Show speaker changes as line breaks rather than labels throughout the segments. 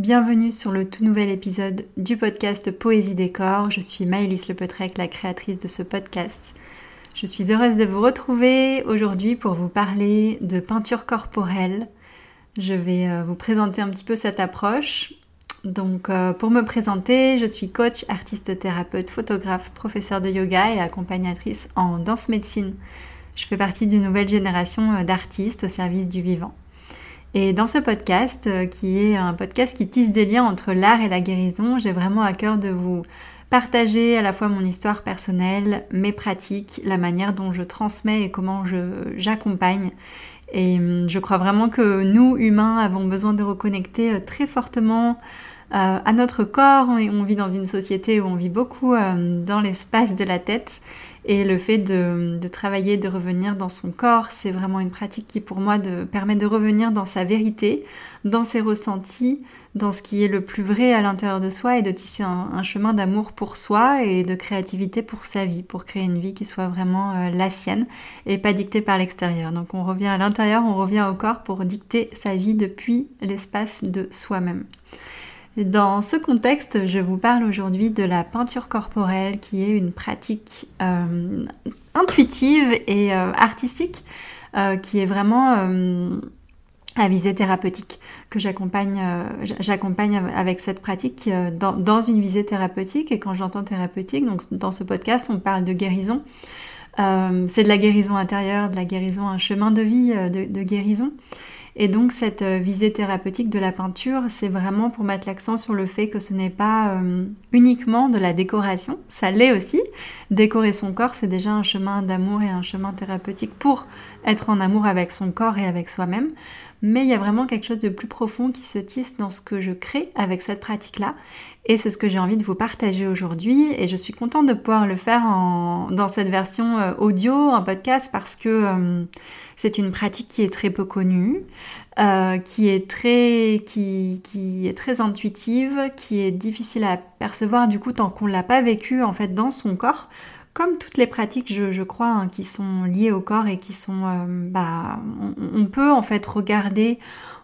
Bienvenue sur le tout nouvel épisode du podcast Poésie Décor. Je suis Maëlys Lepetrec, la créatrice de ce podcast. Je suis heureuse de vous retrouver aujourd'hui pour vous parler de peinture corporelle. Je vais euh, vous présenter un petit peu cette approche. Donc euh, pour me présenter, je suis coach, artiste thérapeute, photographe, professeur de yoga et accompagnatrice en danse médecine. Je fais partie d'une nouvelle génération euh, d'artistes au service du vivant. Et dans ce podcast, euh, qui est un podcast qui tisse des liens entre l'art et la guérison, j'ai vraiment à cœur de vous partager à la fois mon histoire personnelle, mes pratiques, la manière dont je transmets et comment j'accompagne. Et hum, je crois vraiment que nous, humains, avons besoin de reconnecter euh, très fortement euh, à notre corps. On vit dans une société où on vit beaucoup dans l'espace de la tête. Et le fait de, travailler, de revenir dans son corps, c'est vraiment une pratique qui pour moi permet de revenir dans sa vérité, dans ses ressentis, dans ce qui est le plus vrai à l'intérieur de soi et de tisser un, chemin d'amour pour soi et de créativité pour sa vie, pour créer une vie qui soit vraiment euh, la sienne et pas dictée par l'extérieur. Donc on revient à l'intérieur, on revient au corps pour dicter sa vie depuis l'espace de soi-même. Dans ce contexte, je vous parle aujourd'hui de la peinture corporelle qui est une pratique euh, intuitive et euh, artistique euh, qui est vraiment à visée thérapeutique, que j'accompagne avec cette pratique dans, une visée thérapeutique. Et quand j'entends thérapeutique, donc dans ce podcast, on parle de guérison. c'est de la guérison intérieure, de la guérison, un chemin de vie de guérison. Et donc cette euh, visée thérapeutique de la peinture, c'est vraiment pour mettre l'accent sur le fait que ce n'est pas euh, uniquement de la décoration, ça l'est aussi. Décorer son corps, c'est déjà un chemin d'amour et un chemin thérapeutique pour être en amour avec son corps et avec soi-même. Mais il y a vraiment quelque chose de plus profond qui se tisse dans ce que je crée avec cette pratique-là. Et c'est ce que j'ai envie de vous partager aujourd'hui. Et je suis contente de pouvoir le faire dans cette version euh, audio, en podcast, parce que c'est une pratique qui est très peu connue, euh, qui, est très, qui, est très intuitive, qui est difficile à percevoir du coup tant qu'on ne l'a pas vécu en fait dans son corps. Comme toutes les pratiques, je, crois, hein, qui sont liées au corps et qui sont, euh, bah, on, peut en fait regarder,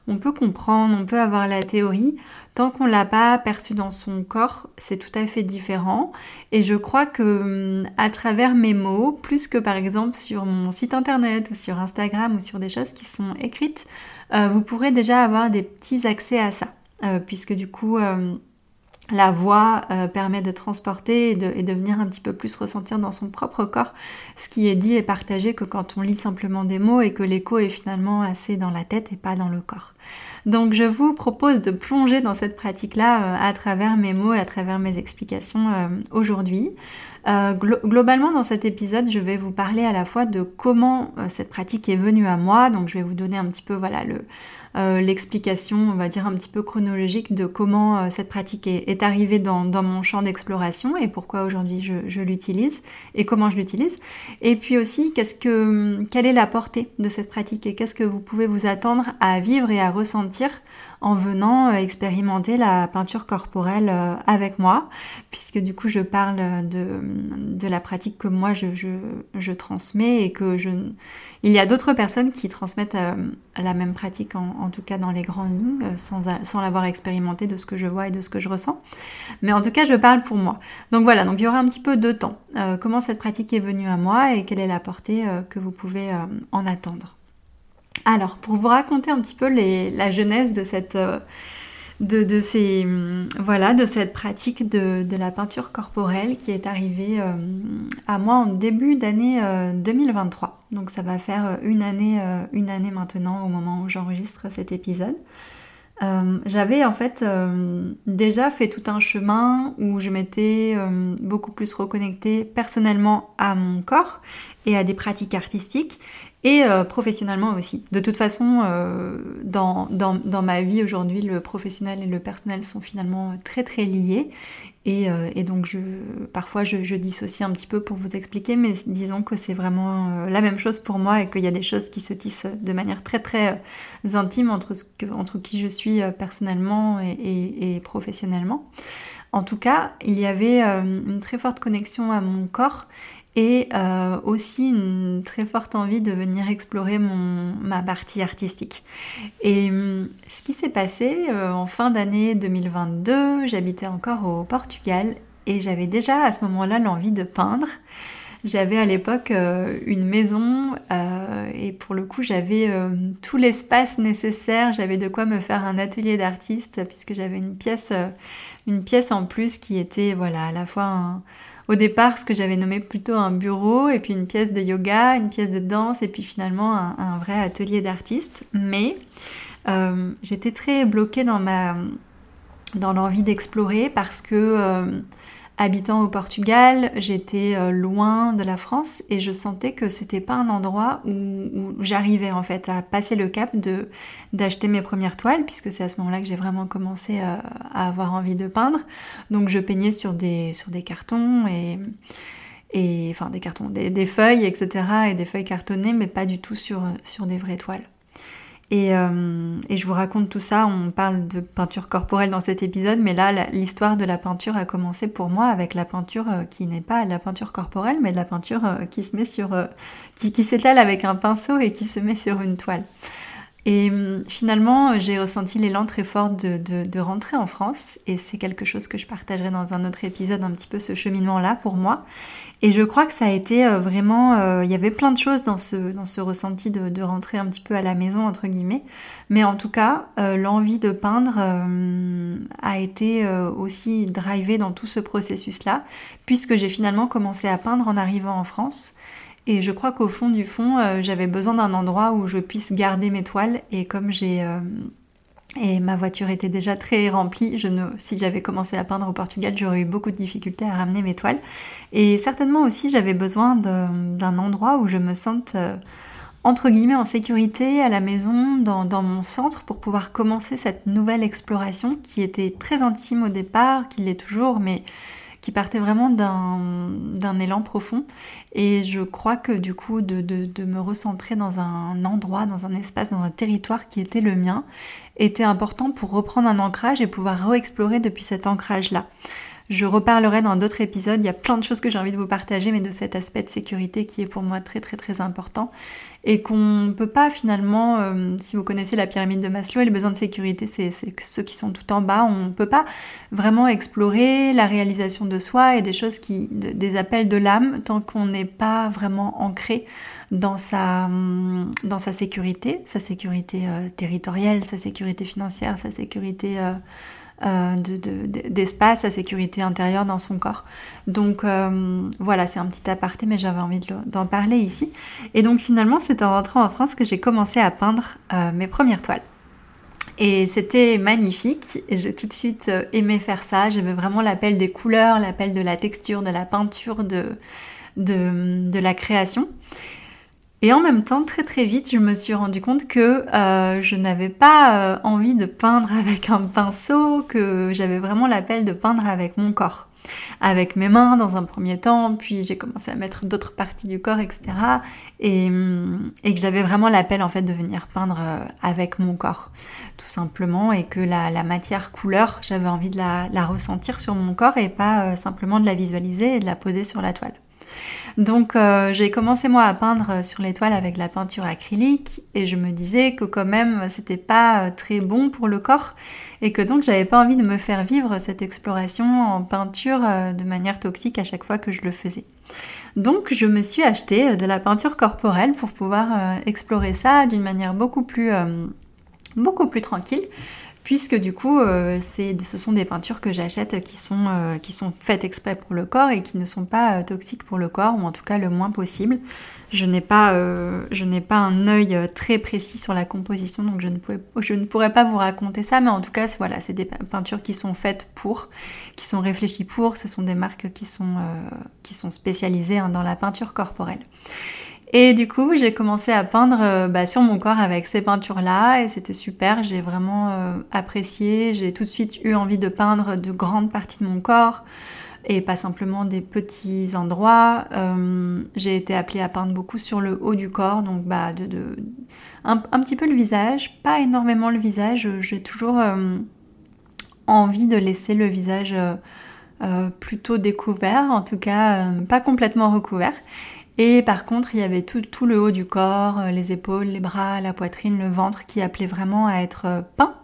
on peut comprendre, on peut avoir la théorie. Tant qu'on l'a pas perçu dans son corps, c'est tout à fait différent. Et je crois que hum, à travers mes mots, plus que par exemple sur mon site internet ou sur Instagram ou sur des choses qui sont écrites, euh, vous pourrez déjà avoir des petits accès à ça. Euh, puisque du coup, la voix euh, permet de transporter et de, venir un petit peu plus ressentir dans son propre corps ce qui est dit et partagé que quand on lit simplement des mots et que l'écho est finalement assez dans la tête et pas dans le corps. Donc je vous propose de plonger dans cette pratique-là euh, à travers mes mots et à travers mes explications euh, aujourd'hui. globalement dans cet épisode je vais vous parler à la fois de comment cette pratique est venue à moi, donc je vais vous donner un petit peu voilà le euh, l'explication, on va dire un petit peu chronologique de comment euh, cette pratique est, arrivée dans, mon champ d'exploration et pourquoi aujourd'hui je, l'utilise et comment je l'utilise. Et puis aussi, qu'est-ce que, quelle est la portée de cette pratique et qu'est-ce que vous pouvez vous attendre à vivre et à ressentir en venant euh, expérimenter la peinture corporelle avec moi, puisque du coup je parle de, de la pratique que moi je, je, transmets et que je... Il y a d'autres personnes qui transmettent la même pratique en, tout cas dans les grandes lignes, euh, sans, sans l'avoir expérimenté de ce que je vois et de ce que je ressens. Mais en tout cas, je parle pour moi. Donc voilà, donc il y aura un petit peu de temps. Euh, comment cette pratique est venue à moi et quelle est la portée euh, que vous pouvez en attendre. Alors, pour vous raconter un petit peu la genèse de cette... De, ces, voilà, de cette pratique de, la peinture corporelle qui est arrivée à moi en début d'année 2023. Donc ça va faire euh, une année, euh, une année maintenant au moment où j'enregistre cet épisode. Euh, j'avais en fait déjà fait tout un chemin où je m'étais beaucoup plus reconnectée personnellement à mon corps et à des pratiques artistiques et professionnellement aussi. De toute façon, dans, dans, ma vie aujourd'hui, le professionnel et le personnel sont finalement très très liés euh, et, donc je, parfois je, je, dissocie un petit peu pour vous expliquer, mais disons que c'est vraiment euh, la même chose pour moi et qu'il y a des choses qui se tissent de manière très très euh, intime entre qui je suis personnellement et, professionnellement. En tout cas, il y avait une très forte connexion à mon corps et euh, aussi une très forte envie de venir explorer mon, ma partie artistique. Et hum, ce qui s'est passé euh, en fin d'année 2022, j'habitais encore au Portugal et j'avais déjà à ce moment-là l'envie de peindre. J'avais à l'époque euh, une maison et pour le coup j'avais tout l'espace nécessaire, j'avais de quoi me faire un atelier d'artiste puisque j'avais une pièce, une pièce en plus qui était voilà à la fois au départ ce que j'avais nommé plutôt un bureau et puis une pièce de yoga, une pièce de danse et puis finalement un, vrai atelier d'artiste. Mais j'étais très bloquée dans ma dans l'envie d'explorer parce que Habitant au Portugal, j'étais euh, loin de la France et je sentais que c'était pas un endroit où, j'arrivais en fait à passer le cap de d'acheter mes premières toiles puisque c'est à ce moment-là que j'ai vraiment commencé à, avoir envie de peindre. Donc je peignais sur des cartons et et enfin des cartons, des, feuilles etc et des feuilles cartonnées mais pas du tout sur des vraies toiles. Euh, et, je vous raconte tout ça, on parle de peinture corporelle dans cet épisode, mais là, l'histoire de la peinture a commencé pour moi avec la peinture euh, qui n'est pas la peinture corporelle, mais de la peinture euh, qui se met sur... qui, qui s'étale avec un pinceau et qui se met sur une toile. Et hum, finalement, j'ai ressenti l'élan très fort de, rentrer en France et c'est quelque chose que je partagerai dans un autre épisode, un petit peu ce cheminement-là pour moi. Et je crois que ça a été euh, vraiment... Euh, il y avait plein de choses dans ce, dans ce ressenti de, rentrer un petit peu à la maison, entre guillemets. Mais en tout cas, euh, l'envie de peindre a été aussi drivée dans tout ce processus-là, puisque j'ai finalement commencé à peindre en arrivant en France. Et je crois qu'au fond du fond, euh, j'avais besoin d'un endroit où je puisse garder mes toiles. Et comme j'ai euh, et ma voiture était déjà très remplie, si j'avais commencé à peindre au Portugal, j'aurais eu beaucoup de difficultés à ramener mes toiles. Et certainement aussi, j'avais besoin d'un endroit où je me sente euh, entre guillemets en sécurité à la maison, dans, mon centre, pour pouvoir commencer cette nouvelle exploration qui était très intime au départ, qui l'est toujours, mais qui partait vraiment d'un élan profond. Et je crois que du coup, de, me recentrer dans un endroit, dans un espace, dans un territoire qui était le mien, était important pour reprendre un ancrage et pouvoir re-explorer depuis cet ancrage-là. Je reparlerai dans d'autres épisodes, il y a plein de choses que j'ai envie de vous partager, mais de cet aspect de sécurité qui est pour moi très très très important. Et qu'on ne peut pas finalement, euh, si vous connaissez la pyramide de Maslow, et les besoins de sécurité, c'est ceux qui sont tout en bas, on ne peut pas vraiment explorer la réalisation de soi et des choses qui, des appels de l'âme tant qu'on n'est pas vraiment ancré dans sa, dans sa sécurité, sa sécurité euh, territoriale, sa sécurité financière, sa sécurité... Euh, euh, d'espace à sécurité intérieure dans son corps. Donc euh, voilà, c'est un petit aparté, mais j'avais envie d'en parler ici. Et donc finalement, c'est en rentrant en France que j'ai commencé à peindre euh, mes premières toiles. Et c'était magnifique, et j'ai tout de suite aimé faire ça. J'avais vraiment l'appel des couleurs, l'appel de la texture, de la peinture, de, de, de la création. Et en même temps, très très vite, je me suis rendu compte que euh, je n'avais pas euh, envie de peindre avec un pinceau, que j'avais vraiment l'appel de peindre avec mon corps. Avec mes mains dans un premier temps, puis j'ai commencé à mettre d'autres parties du corps, etc. Et, et que j'avais vraiment l'appel en fait de venir peindre euh, avec mon corps, tout simplement, et que la, matière couleur, j'avais envie de la, ressentir sur mon corps et pas simplement de la visualiser et de la poser sur la toile. Donc euh, j'ai commencé moi à peindre sur les toiles avec la peinture acrylique et je me disais que quand même c'était pas euh, très bon pour le corps et que donc j'avais pas envie de me faire vivre cette exploration en peinture euh, de manière toxique à chaque fois que je le faisais. Donc je me suis acheté de la peinture corporelle pour pouvoir explorer ça d'une manière beaucoup plus tranquille puisque du coup, euh, ce sont des peintures que j'achète qui, sont, euh, qui sont faites exprès pour le corps et qui ne sont pas euh, toxiques pour le corps, ou en tout cas le moins possible. Je n'ai pas, un œil très précis sur la composition, donc je ne, pourrais pas vous raconter ça, mais en tout cas, voilà, c'est des peintures qui sont faites pour, qui sont réfléchies pour, ce sont des marques qui sont, qui sont spécialisées hein, dans la peinture corporelle. Et du coup, j'ai commencé à peindre euh, bah, sur mon corps avec ces peintures-là et c'était super. J'ai vraiment euh, apprécié. J'ai tout de suite eu envie de peindre de grandes parties de mon corps et pas simplement des petits endroits. Euh, j'ai été appelée à peindre beaucoup sur le haut du corps, donc bah, de, un, petit peu le visage, pas énormément le visage. J'ai toujours envie de laisser le visage plutôt découvert, en tout cas pas complètement recouvert. Et par contre, il y avait tout, le haut du corps, euh, les épaules, les bras, la poitrine, le ventre qui appelait vraiment à être euh, peint.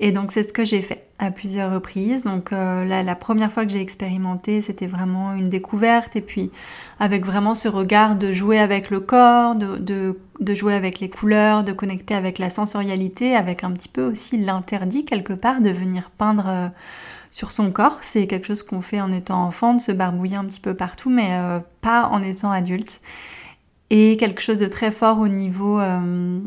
Et donc c'est ce que j'ai fait à plusieurs reprises. Donc euh, la première fois que j'ai expérimenté, c'était vraiment une découverte. Et puis avec vraiment ce regard de jouer avec le corps, de, jouer avec les couleurs, de connecter avec la sensorialité, avec un petit peu aussi l'interdit quelque part de venir peindre sur son corps. C'est quelque chose qu'on fait en étant enfant, de se barbouiller un petit peu partout, mais euh, pas en étant adulte. Et quelque chose de très fort au niveau, euh,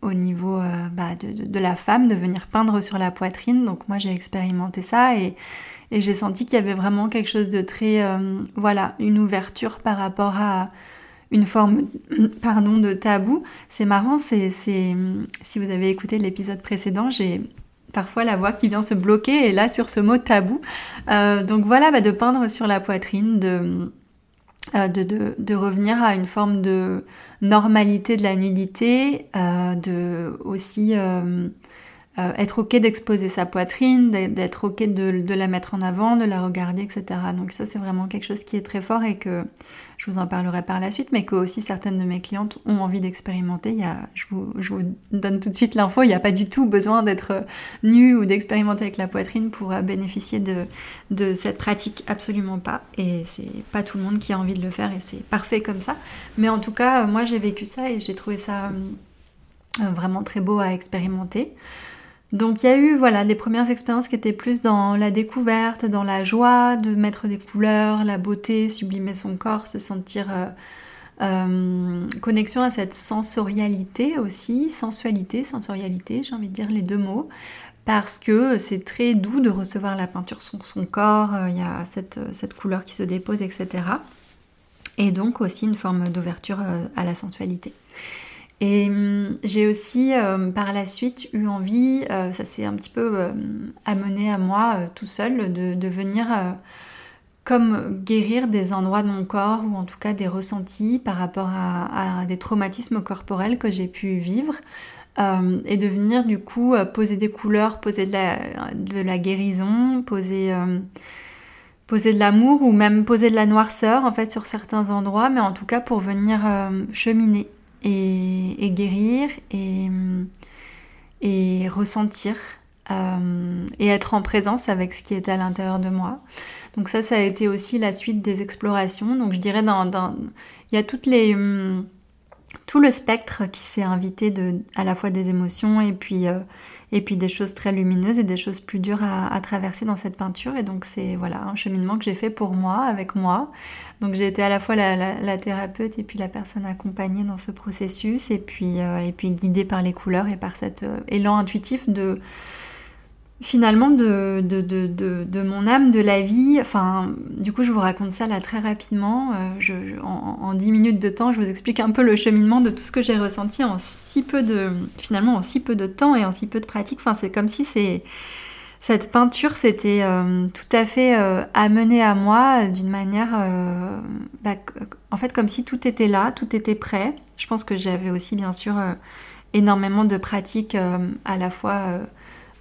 au niveau euh, bah, de, la femme, de venir peindre sur la poitrine. Donc moi j'ai expérimenté ça et, j'ai senti qu'il y avait vraiment quelque chose de très, voilà, une ouverture par rapport à une forme pardon, de tabou. C'est marrant, c'est, si vous avez écouté l'épisode précédent, j'ai parfois la voix qui vient se bloquer et là sur ce mot tabou. Euh, donc voilà, bah, de peindre sur la poitrine, euh, de, de, revenir à une forme de normalité de la nudité, euh, de aussi euh, être ok d'exposer sa poitrine, d'être ok de, la mettre en avant, de la regarder, etc. Donc ça c'est vraiment quelque chose qui est très fort et que je vous en parlerai par la suite, mais que aussi certaines de mes clientes ont envie d'expérimenter. Je, vous, donne tout de suite l'info, il n'y a pas du tout besoin d'être nu ou d'expérimenter avec la poitrine pour euh, bénéficier de, cette pratique, absolument pas. Et c'est pas tout le monde qui a envie de le faire et c'est parfait comme ça. Mais en tout cas, moi j'ai vécu ça et j'ai trouvé ça euh, vraiment très beau à expérimenter. Donc il y a eu voilà des premières expériences qui étaient plus dans la découverte, dans la joie de mettre des couleurs, la beauté, sublimer son corps, se sentir euh, euh, connexion à cette sensorialité aussi, sensualité, sensorialité, j'ai envie de dire les deux mots, parce que c'est très doux de recevoir la peinture sur son corps, euh, il y a cette, cette, couleur qui se dépose, etc. Et donc aussi une forme d'ouverture à la sensualité. Et hum, j'ai aussi euh, par la suite eu envie, euh, ça s'est un petit peu euh, amené à moi tout seul, de, venir comme guérir des endroits de mon corps ou en tout cas des ressentis par rapport à, des traumatismes corporels que j'ai pu vivre. et de venir du coup poser des couleurs, poser de la, guérison, poser poser de l'amour ou même poser de la noirceur en fait sur certains endroits, mais en tout cas pour venir cheminer et, guérir et, et ressentir euh, et être en présence avec ce qui est à l'intérieur de moi. Donc ça, ça a été aussi la suite des explorations. Donc je dirais il y a hum, tout le spectre qui s'est invité de à la fois des émotions et puis euh, et puis des choses très lumineuses et des choses plus dures à, traverser dans cette peinture. Et donc c'est voilà un cheminement que j'ai fait pour moi, avec moi. Donc j'ai été à la fois la, thérapeute et puis la personne accompagnée dans ce processus et puis, euh, et puis guidée par les couleurs et par cet euh, élan intuitif de finalement de, de, de, de, mon âme, de la vie. Enfin, du coup, je vous raconte ça là très rapidement. Euh, je, en, dix 10 minutes de temps, je vous explique un peu le cheminement de tout ce que j'ai ressenti en si peu de, finalement, en si peu de temps et en si peu de pratique. Enfin, c'est comme si c'est cette peinture s'était euh, tout à fait euh, amenée à moi d'une manière, bah, en fait, comme si tout était là, tout était prêt. Je pense que j'avais aussi, bien sûr, énormément de pratiques à la fois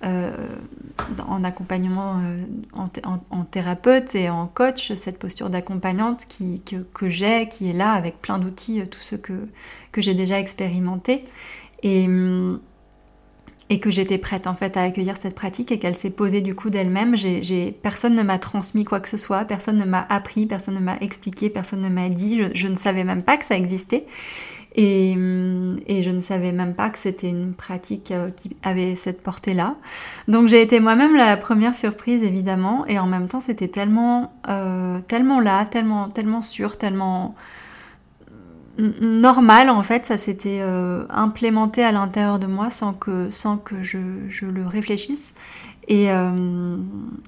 euh, en accompagnement euh, en, thérapeute et en coach, cette posture d'accompagnante que, j'ai, qui est là avec plein d'outils, euh, tout ce que, que j'ai déjà expérimenté. Et, mm, et que j'étais prête en fait à accueillir cette pratique et qu'elle s'est posée du coup d'elle-même. Personne ne m'a transmis quoi que ce soit, personne ne m'a appris, personne ne m'a expliqué, personne ne m'a dit, je, ne savais même pas que ça existait. Et, et, je ne savais même pas que c'était une pratique euh, qui avait cette portée-là. Donc j'ai été moi-même la première surprise évidemment, et en même temps c'était tellement, euh, tellement là, tellement, tellement sûr, tellement normal en fait, ça s'était euh, implémenté à l'intérieur de moi sans que, sans que je, je le réfléchisse. Et,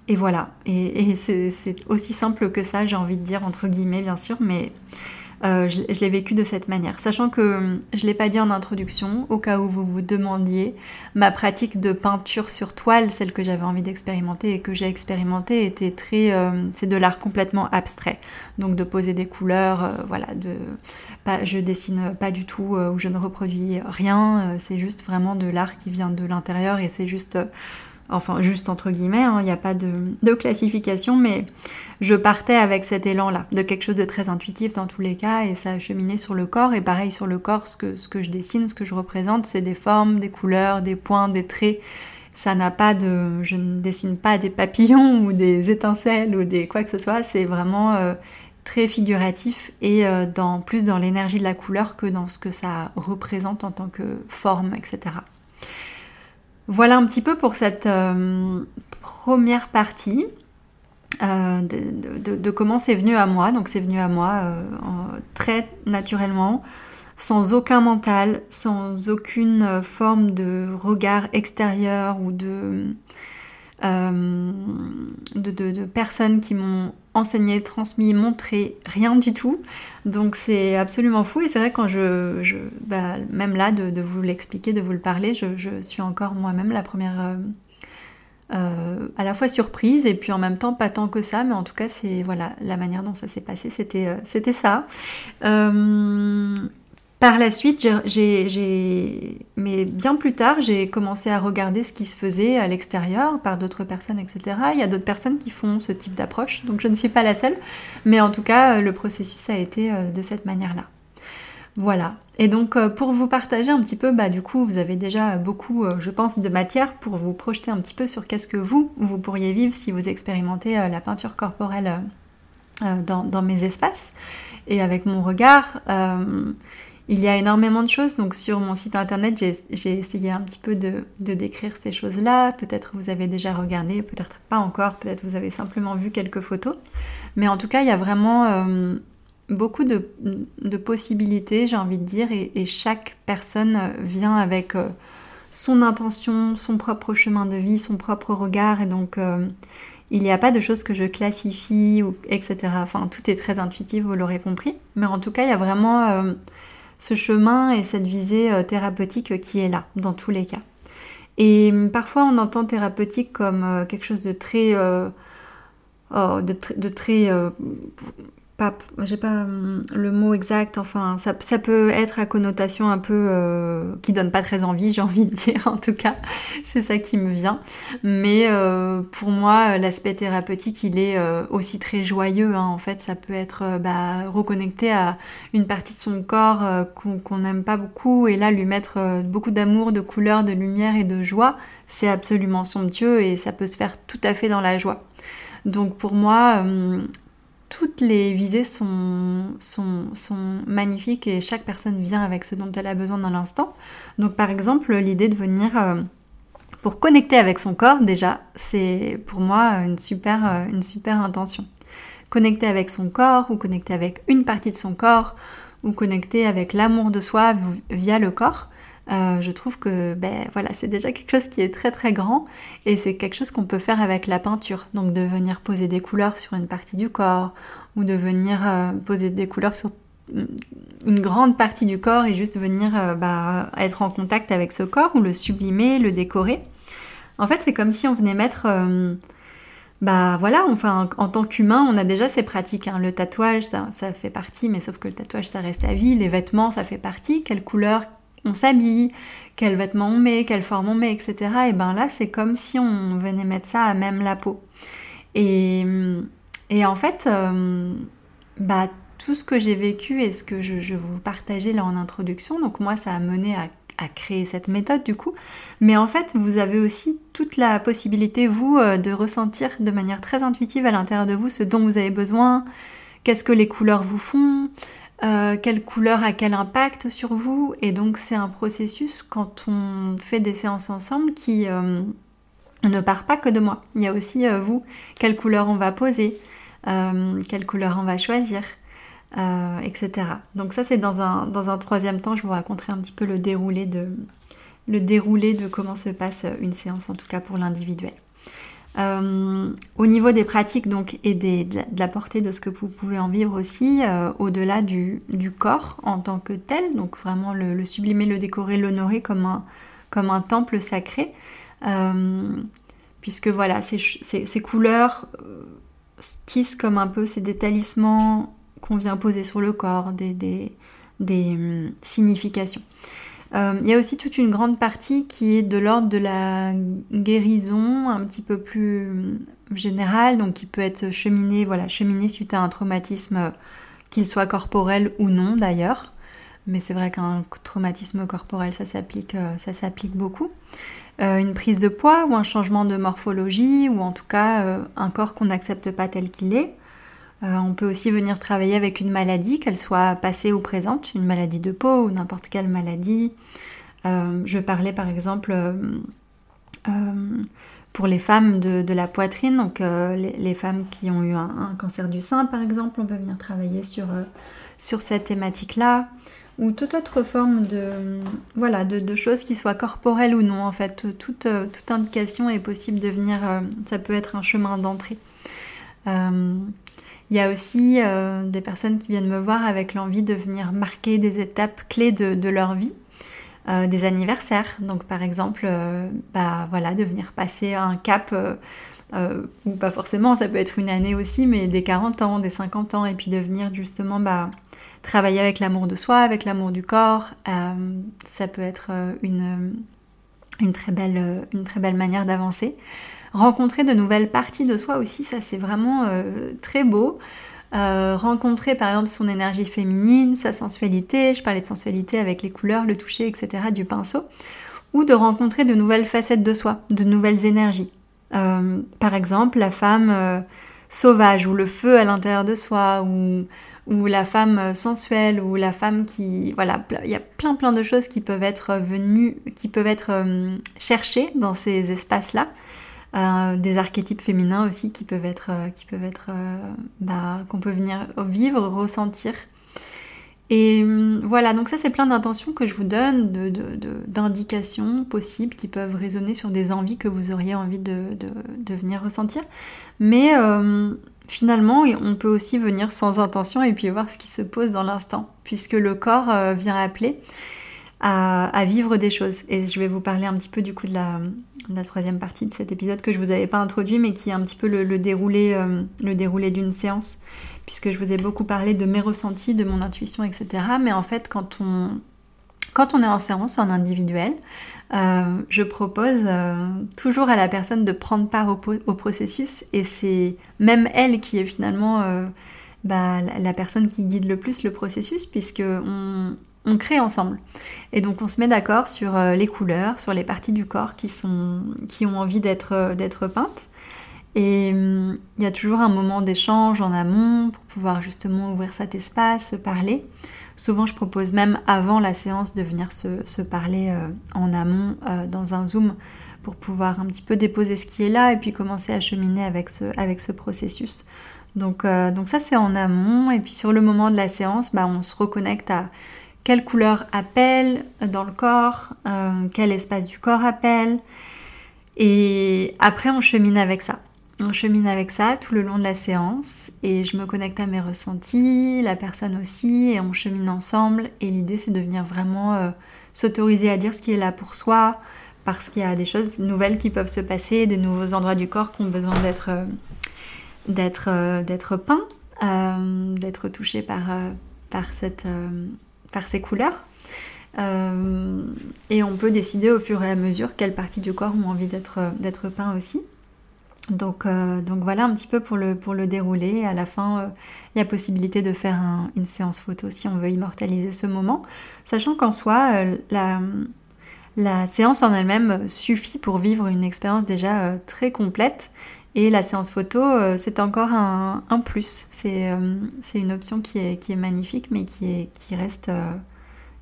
et voilà, et, et c'est aussi simple que ça, j'ai envie de dire entre guillemets bien sûr, mais euh, je, l'ai vécu de cette manière. Sachant que euh, je ne l'ai pas dit en introduction, au cas où vous vous demandiez, ma pratique de peinture sur toile, celle que j'avais envie d'expérimenter et que j'ai expérimentée, était très. Euh, c'est de l'art complètement abstrait. Donc de poser des couleurs, voilà, de. Je dessine pas du tout ou je ne reproduis rien, c'est juste vraiment de l'art qui vient de l'intérieur et c'est juste enfin juste entre guillemets, hein, il n'y a pas de, classification, mais je partais avec cet élan-là, de quelque chose de très intuitif dans tous les cas, et ça a sur le corps, et pareil sur le corps, ce que, je dessine, ce que je représente, c'est des formes, des couleurs, des points, des traits. Ça n'a pas de... Je ne dessine pas des papillons ou des étincelles ou des quoi que ce soit, c'est vraiment euh, très figuratif et euh, plus dans l'énergie de la couleur que dans ce que ça représente en tant que forme, etc. Voilà un petit peu pour cette euh, première partie euh, de, comment c'est venu à moi. Donc c'est venu à moi euh, très naturellement, sans aucun mental, sans aucune forme de regard extérieur ou de, de personnes qui m'ont enseigné, transmis, montré, rien du tout. Donc c'est absolument fou et c'est vrai quand je, bah, même là de, vous l'expliquer, de vous le parler, je, suis encore moi-même la première euh, euh, à la fois surprise et puis en même temps pas tant que ça, mais en tout cas c'est voilà la manière dont ça s'est passé, c'était euh, c'était ça. Par la suite, mais bien plus tard, j'ai commencé à regarder ce qui se faisait à l'extérieur par d'autres personnes, etc. Il y a d'autres personnes qui font ce type d'approche, donc je ne suis pas la seule, mais en tout cas, le processus a été euh, de cette manière-là. Voilà. Et donc, euh, pour vous partager un petit peu, bah, du coup, vous avez déjà beaucoup, euh, je pense, de matière pour vous projeter un petit peu sur qu'est-ce que vous, vous pourriez vivre si vous expérimentez la peinture corporelle dans, mes espaces. Et avec mon regard, il y a énormément de choses, donc sur mon site internet, j'ai essayé un petit peu de, décrire ces choses-là. Peut-être vous avez déjà regardé, peut-être pas encore, peut-être vous avez simplement vu quelques photos. Mais en tout cas, il y a vraiment euh, beaucoup de, possibilités, j'ai envie de dire, et, chaque personne vient avec euh, son intention, son propre chemin de vie, son propre regard, et donc euh, il n'y a pas de choses que je classifie, etc. Enfin, tout est très intuitif, vous l'aurez compris. Mais en tout cas, il y a vraiment ce chemin et cette visée euh, thérapeutique qui est là, dans tous les cas. Et hum, parfois on entend thérapeutique comme euh, quelque chose de très... Euh, oh, de, de, très j'ai pas hum, le mot exact, enfin, ça, peut être à connotation un peu euh, qui donne pas très envie, j'ai envie de dire, en tout cas, c'est ça qui me vient. Mais euh, pour moi, l'aspect thérapeutique, il est euh, aussi très joyeux, hein. en fait, ça peut être bah, reconnecté à une partie de son corps qu'on n'aime pas beaucoup, et là, lui mettre beaucoup d'amour, de couleur, de lumière et de joie, c'est absolument somptueux, et ça peut se faire tout à fait dans la joie. Donc pour moi, hum, toutes les visées sont, magnifiques et chaque personne vient avec ce dont elle a besoin dans l'instant. Donc par exemple, l'idée de venir euh, pour connecter avec son corps, déjà, c'est pour moi euh, une super intention. Connecter avec son corps ou connecter avec une partie de son corps ou connecter avec l'amour de soi via le corps. Euh, je trouve que ben, voilà, c'est déjà quelque chose qui est très très grand et c'est quelque chose qu'on peut faire avec la peinture. Donc de venir poser des couleurs sur une partie du corps ou de venir euh, poser des couleurs sur une grande partie du corps et juste venir euh, bah, être en contact avec ce corps ou le sublimer, le décorer. En fait, c'est comme si on venait mettre bah voilà, enfin en tant qu'humain, on a déjà ces pratiques. Hein. Le tatouage, ça, ça, fait partie, mais sauf que le tatouage, ça reste à vie. Les vêtements, ça fait partie. Quelle couleur, on s'habille, quel vêtements on met, quelle forme on met, etc. Et ben là, c'est comme si on venait mettre ça à même la peau. Et, en fait, euh, bah, tout ce que j'ai vécu et ce que je, je vous partageais là en introduction, donc moi, ça a mené à, créer cette méthode du coup. Mais en fait, vous avez aussi toute la possibilité, vous, euh, de ressentir de manière très intuitive à l'intérieur de vous ce dont vous avez besoin, qu'est-ce que les couleurs vous font, euh, quelle couleur a quel impact sur vous? Et donc c'est un processus quand on fait des séances ensemble qui euh, ne part pas que de moi. Il y a aussi euh, vous, quelle couleur on va poser, quelle couleur on va choisir? etc. Donc ça c'est dans un, dans un troisième temps, je vous raconterai un petit peu le déroulé de, le déroulé de comment se passe une séance, en tout cas pour l'individuel. Euh, au niveau des pratiques donc, et de, la, portée de ce que vous pouvez en vivre aussi, euh, au-delà du, corps en tant que tel, donc vraiment le, sublimer, le décorer, l'honorer comme un, comme un temple sacré, euh, puisque voilà, ces, ces, couleurs tissent comme un peu ces talismans qu'on vient poser sur le corps, des, des, des hum, Il y a aussi toute une grande partie qui est de l'ordre de la guérison, un petit peu plus générale, donc qui peut être cheminée, voilà, cheminée suite à un traumatisme, qu'il soit corporel ou non d'ailleurs. Mais c'est vrai qu'un traumatisme corporel, ça s'applique, ça s'applique beaucoup. une prise de poids ou un changement de morphologie, ou en tout cas un corps qu'on n'accepte pas tel qu'il est. Euh, on peut aussi venir travailler avec une maladie, qu'elle soit passée ou présente, une maladie de peau ou n'importe quelle maladie. Euh, je parlais par exemple euh, pour les femmes de, la poitrine, donc les, femmes qui ont eu un, cancer du sein par exemple, on peut venir travailler sur, sur cette thématique-là ou toute autre forme de, voilà, de, choses qui soient corporelles ou non. En fait, toute, toute indication est possible de venir, ça peut être un chemin d'entrée. Il y a aussi euh, des personnes qui viennent me voir avec l'envie de venir marquer des étapes clés de, leur vie, euh, des anniversaires. Donc par exemple, euh, bah, voilà, de venir passer un cap, ou pas forcément, ça peut être une année aussi, mais des 40 ans, des 50 ans, et puis de venir justement bah, travailler avec l'amour de soi, avec l'amour du corps. ça peut être une, très belle manière d'avancer rencontrer de nouvelles parties de soi aussi, ça c'est vraiment euh, très beau. Euh, rencontrer par exemple son énergie féminine, sa sensualité, je parlais de sensualité avec les couleurs, le toucher, etc. du pinceau, ou de rencontrer de nouvelles facettes de soi, de nouvelles énergies. Euh, par exemple, la femme sauvage ou le feu à l'intérieur de soi, ou, la femme sensuelle, ou la femme qui... Voilà, il y a plein plein de choses qui peuvent être venues, qui peuvent être cherchées dans ces espaces-là. Euh, des archétypes féminins aussi qui peuvent être, euh, qui peuvent être euh, bah, qu'on peut venir vivre, ressentir. Et hum, voilà, donc ça c'est plein d'intentions que je vous donne, d'indications de, possibles qui peuvent résonner sur des envies que vous auriez envie de, venir ressentir. Mais finalement, on peut aussi venir sans intention et puis voir ce qui se pose dans l'instant, puisque le corps vient appeler à, vivre des choses. Et je vais vous parler un petit peu du coup de la, la troisième partie de cet épisode que je vous avais pas introduit, mais qui est un petit peu le, déroulé, euh, le déroulé d'une séance, puisque je vous ai beaucoup parlé de mes ressentis, de mon intuition, etc. Mais en fait, quand on, quand on est en séance, en individuel, euh, je propose euh, toujours à la personne de prendre part au, processus, et c'est même elle qui est finalement bah, la, personne qui guide le plus le processus, puisque on, on crée ensemble. Et donc on se met d'accord sur euh, les couleurs, sur les parties du corps qui, sont, qui ont envie d'être, euh, d'être peintes. Et hum, il y a toujours un moment d'échange en amont pour pouvoir justement ouvrir cet espace, se parler. Souvent je propose même avant la séance de venir se, parler euh, en amont dans un zoom pour pouvoir un petit peu déposer ce qui est là et puis commencer à cheminer avec ce, avec ce processus. Donc, donc ça c'est en amont et puis sur le moment de la séance, bah, on se reconnecte à quelle couleur appelle dans le corps, euh, quel espace du corps appelle. Et après, on chemine avec ça. On chemine avec ça tout le long de la séance et je me connecte à mes ressentis, la personne aussi, et on chemine ensemble. Et l'idée, c'est de venir vraiment euh, s'autoriser à dire ce qui est là pour soi, parce qu'il y a des choses nouvelles qui peuvent se passer, des nouveaux endroits du corps qui ont besoin d'être euh, peints, d'être touchés par cette par ces couleurs. Euh, et on peut décider au fur et à mesure quelles parties du corps ont envie d'être, peints aussi. Donc, euh, donc voilà un petit peu pour le, pour le dérouler. À la fin, euh, il y a possibilité de faire une séance photo si on veut immortaliser ce moment. Sachant qu'en soi, la séance en elle-même suffit pour vivre une expérience déjà très complète. Et la séance photo, c'est encore un, plus. C'est, c'est une option qui est, qui est magnifique, mais qui, est, qui reste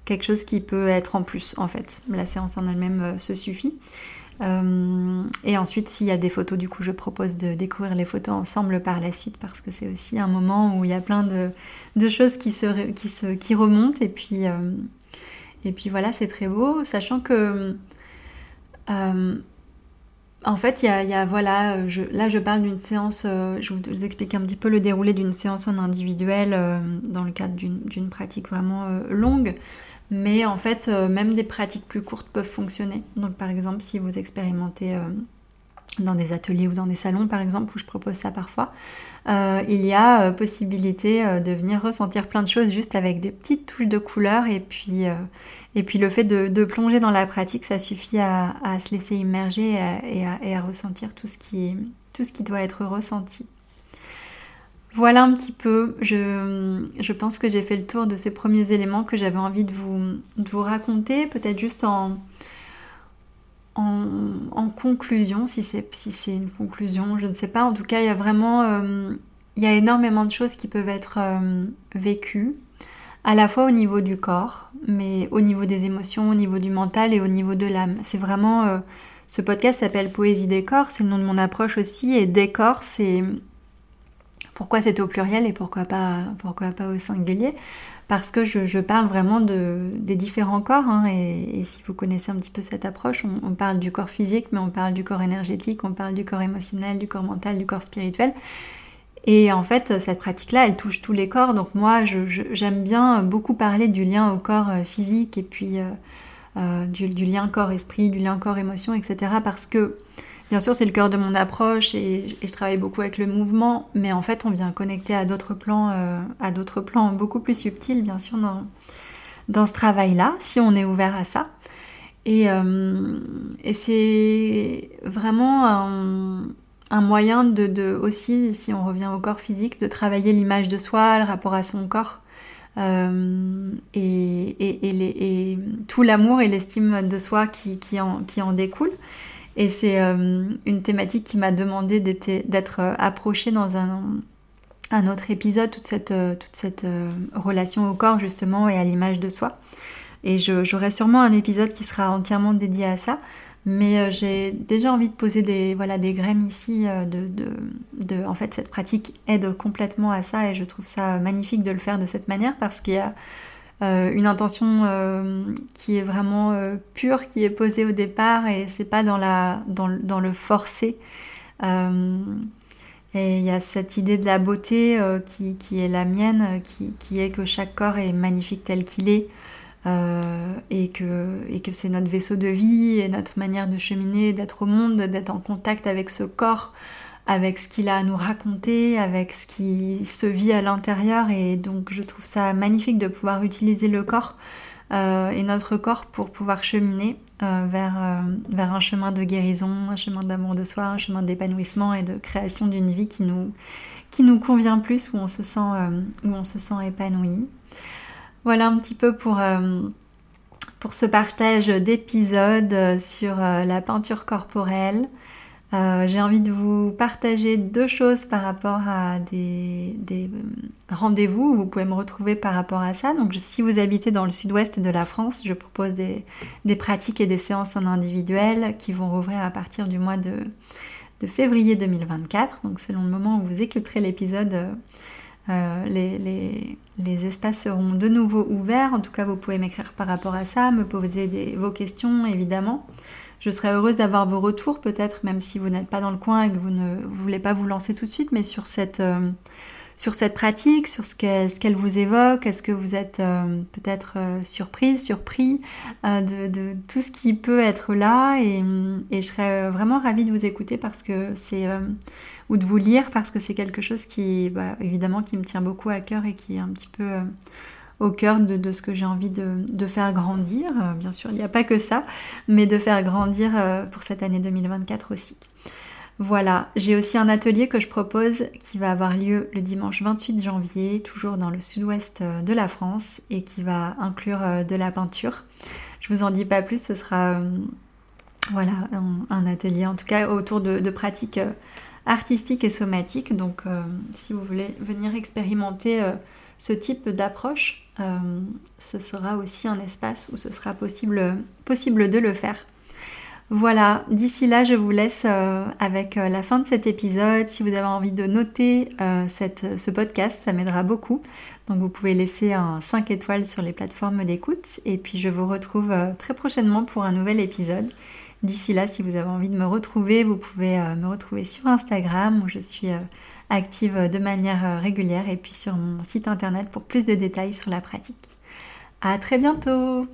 quelque chose qui peut être en plus en fait. La séance en elle-même euh, se suffit. Euh, et ensuite, s'il y a des photos, du coup, je propose de découvrir les photos ensemble par la suite parce que c'est aussi un moment où il y a plein de, choses qui, se, qui, se, qui remontent. Et puis, euh, et puis voilà, c'est très beau, sachant que. En fait, il y a, voilà, là je parle d'une séance, je vous, explique un petit peu le déroulé d'une séance en individuel dans le cadre d'une pratique vraiment longue. Mais en fait, euh, même des pratiques plus courtes peuvent fonctionner. Donc par exemple, si vous expérimentez euh, dans des ateliers ou dans des salons par exemple où je propose ça parfois, euh, il y a euh, possibilité euh, de venir ressentir plein de choses juste avec des petites touches de couleur et puis, et puis le fait de, plonger dans la pratique, ça suffit à, se laisser immerger et à, ressentir tout ce, qui, tout ce qui doit être ressenti. Voilà un petit peu, je, je pense que j'ai fait le tour de ces premiers éléments que j'avais envie de vous, de vous raconter, peut-être juste en, en, conclusion, si c'est une conclusion, je ne sais pas. En tout cas, il y a vraiment euh, il y a énormément de choses qui peuvent être euh, vécues, à la fois au niveau du corps, mais au niveau des émotions, au niveau du mental et au niveau de l'âme. C'est vraiment euh, ce podcast s'appelle Poésie des corps, c'est le nom de mon approche aussi, et décor, c'est pourquoi c'est au pluriel et pourquoi pas au singulier? Parce que je, parle vraiment de, des différents corps. Hein, et, si vous connaissez un petit peu cette approche, on, parle du corps physique, mais on parle du corps énergétique, on parle du corps émotionnel, du corps mental, du corps spirituel. Et en fait, cette pratique-là, elle touche tous les corps. Donc moi, j'aime bien beaucoup parler du lien au corps euh, physique et puis euh, euh, du, lien corps-esprit, du lien corps-émotion, etc. Parce que Bien sûr, c'est le cœur de mon approche et, je travaille beaucoup avec le mouvement, mais en fait, on vient connecter à d'autres plans, euh, à d'autres plans beaucoup plus subtils, bien sûr, dans, dans ce travail-là, si on est ouvert à ça. Et, euh, c'est vraiment un, moyen de, aussi, si on revient au corps physique, de travailler l'image de soi, le rapport à son corps. Euh, et, tout l'amour et l'estime de soi qui, qui, en, qui en découle. Et c'est euh, une thématique qui m'a demandé d'être euh, approchée dans un, autre épisode, toute cette, euh, relation au corps justement et à l'image de soi. Et j'aurai sûrement un épisode qui sera entièrement dédié à ça. Mais j'ai déjà envie de poser des, graines ici. De, en fait, cette pratique aide complètement à ça et je trouve ça magnifique de le faire de cette manière parce qu'il y a euh, une intention euh, qui est vraiment euh, pure, qui est posée au départ et c'est pas dans, la, dans, dans le forcer. et il y a cette idée de la beauté qui, qui, est la mienne, qui, qui, est que chaque corps est magnifique tel qu'il est. et que, et que c'est notre vaisseau de vie et notre manière de cheminer, d'être au monde, d'être en contact avec ce corps, avec ce qu'il a à nous raconter, avec ce qui se vit à l'intérieur. Et donc je trouve ça magnifique de pouvoir utiliser le corps euh, et notre corps pour pouvoir cheminer euh, vers, euh, vers un chemin de guérison, un chemin d'amour de soi, un chemin d'épanouissement et de création d'une vie qui nous, qui nous convient plus, où on se sent, où on se sent épanoui. Voilà un petit peu pour pour ce partage d'épisodes sur la peinture corporelle. Euh, j'ai envie de vous partager deux choses par rapport à des, euh, rendez-vous vous pouvez me retrouver par rapport à ça. Donc si vous habitez dans le sud-ouest de la France, je propose des, pratiques et des séances en individuel qui vont rouvrir à partir du mois de, février 2024. Donc selon le moment où vous écouterez l'épisode, euh, les, espaces seront de nouveau ouverts. En tout cas, vous pouvez m'écrire par rapport à ça, me poser vos questions évidemment. Je serais heureuse d'avoir vos retours, peut-être, même si vous n'êtes pas dans le coin et que vous ne voulez pas vous lancer tout de suite, mais sur cette, euh, sur cette pratique, sur ce qu'elle vous évoque. Est-ce que vous êtes euh, peut-être euh, surprise, surpris de, tout ce qui peut être là et, je serais vraiment ravie de vous écouter parce que c'est ou de vous lire parce que c'est quelque chose qui, bah, évidemment, qui me tient beaucoup à cœur et qui est un petit peu au cœur de, ce que j'ai envie de, faire grandir. Euh, bien sûr, il n'y a pas que ça, mais de faire grandir euh, pour cette année 2024 aussi. Voilà, j'ai aussi un atelier que je propose qui va avoir lieu le dimanche 28 janvier, toujours dans le sud-ouest euh, de la France, et qui va inclure de la peinture. Je vous en dis pas plus, ce sera voilà, un, atelier en tout cas autour de, pratiques artistiques et somatiques. Donc si vous voulez venir expérimenter ce type d'approche, euh, ce sera aussi un espace où ce sera possible, de le faire. Voilà, d'ici là, je vous laisse euh, avec euh, la fin de cet épisode. Si vous avez envie de noter ce podcast, ça m'aidera beaucoup. Donc vous pouvez laisser un 5 étoiles sur les plateformes d'écoute. Et puis je vous retrouve très prochainement pour un nouvel épisode. D'ici là, si vous avez envie de me retrouver, vous pouvez me retrouver sur Instagram où je suis active de manière euh, régulière et puis sur mon site internet pour plus de détails sur la pratique. À très bientôt